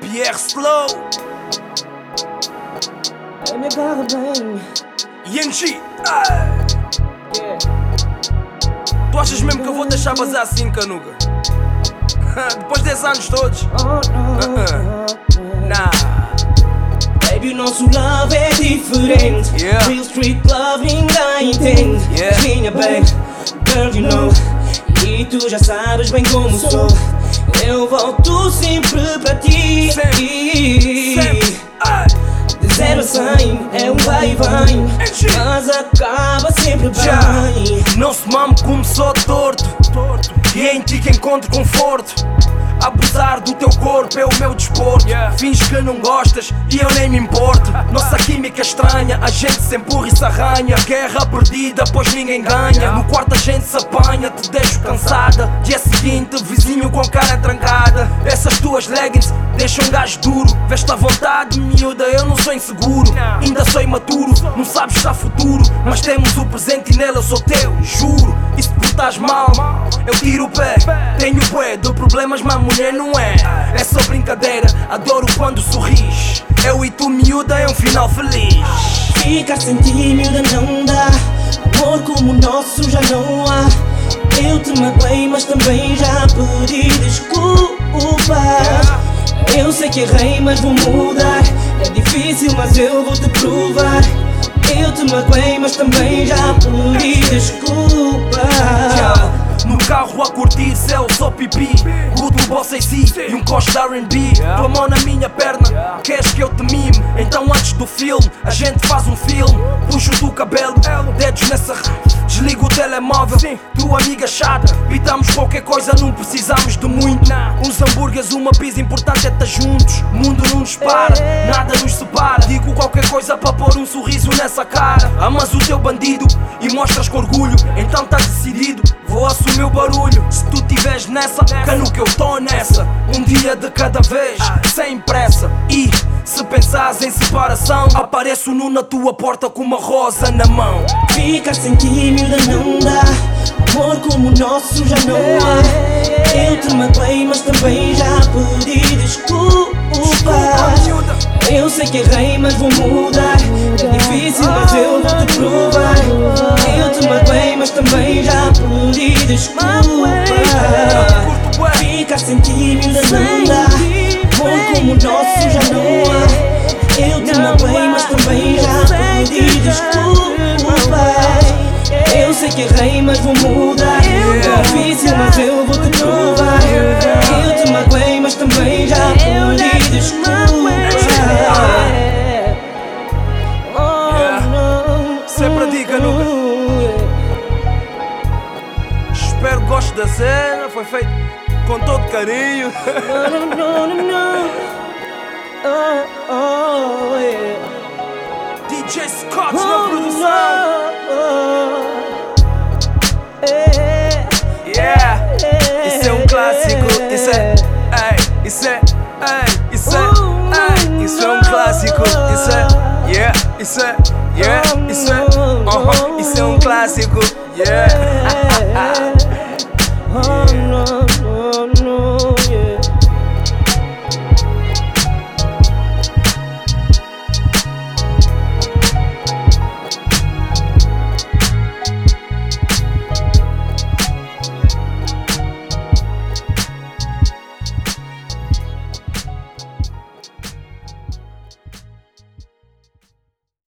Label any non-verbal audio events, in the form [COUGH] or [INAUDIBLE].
Pierre Slow, bem. Yenji. Ah, Yeah. Tu achas mesmo que eu vou deixar vazar assim, canuga? [LAUGHS] Depois desses anos todos? Oh, no. [LAUGHS] Nah. Baby, o nosso love é diferente. Yeah. Real street love ninguém entende. Yeah. Minha babe, girl, you know. E tu já sabes bem como sou. Eu volto sempre para ti. Sempre. De zero a cem é um vai e vem. Mas acaba sempre Já. bem. Nosso mamo começou torto E é em ti que encontro conforto corpo é o meu desporto. Finges que não gostas e eu nem me importo. [LAUGHS] Nossa química é estranha, a gente se empurra e se arranha. Guerra perdida, pois ninguém ganha. No quarto a gente se apanha, te deixo cansada. Dia seguinte, vizinho com a cara trancada. Essas tuas leggings deixam um gajo duro Veste à vontade, miúda, eu não sou inseguro Ainda sou imaturo, não sabes se há futuro Mas temos o presente e nele eu sou teu, juro E se portares mal, eu tiro o pé Tenho bué de problemas, mas mulher não é É só brincadeira, adoro quando sorris Eu e tu, miúda, é um final feliz Ficar sem ti, miúda, não dá. Amor como o nosso já não há. Eu te magoei, mas também já pedi desculpa. Eu sei que errei, mas vou mudar. É difícil, mas eu vou te provar. Eu te magoei, mas também já pedi desculpa. No carro a curtir céu, só pipi Guto, bossa e si e um coche R&B Tua mão na minha perna, Então antes do filme, a gente faz um filme. Puxo do cabelo, dedos nessa Desligo o telemóvel, tua amiga chata Pitamos qualquer coisa, não precisamos de muito. Uns hambúrgueres, uma pizza, importante é estar juntos. Mundo não nos para, nada nos separa. Digo qualquer coisa para pôr um sorriso nessa cara. Amas o teu bandido e mostras com orgulho Então tá decidido, vou assumir o barulho. Se tu tiveres nessa, cano que eu tô nessa Um dia de cada vez, sem pressa E se pensares em separação Apareço nu na tua porta com uma rosa na mão Ficar sem miúda, não dá. Amor como o nosso já não há. Eu te magoei, mas também já pedi desculpa. Eu sei que errei, mas vou mudar. É difícil, mas eu vou te provar. Eu te magoei, mas também já pedi desculpa. Ti, miúda, não dá. Amor como o nosso já não há. Eu te magoei, mas também já pedi desculpa. Eu sei que errei, mas vou mudar. É difícil, mas eu vou te provar. Eu te magoei, mas também já pedi desculpa. Yeah. Sempre diga nunca. Espero que goste da cena, foi feito com todo carinho No, no, no, no. Oh, oh, yeah. DJ Scott na Oh, produção no. Eh, Yeah, isso é um clássico, isso é, ei, isso é, isso é, isso é um clássico, isso é, yeah, isso é, yeah, isso é, uh-huh, isso é um clássico, yeah. Oh. [LAUGHS]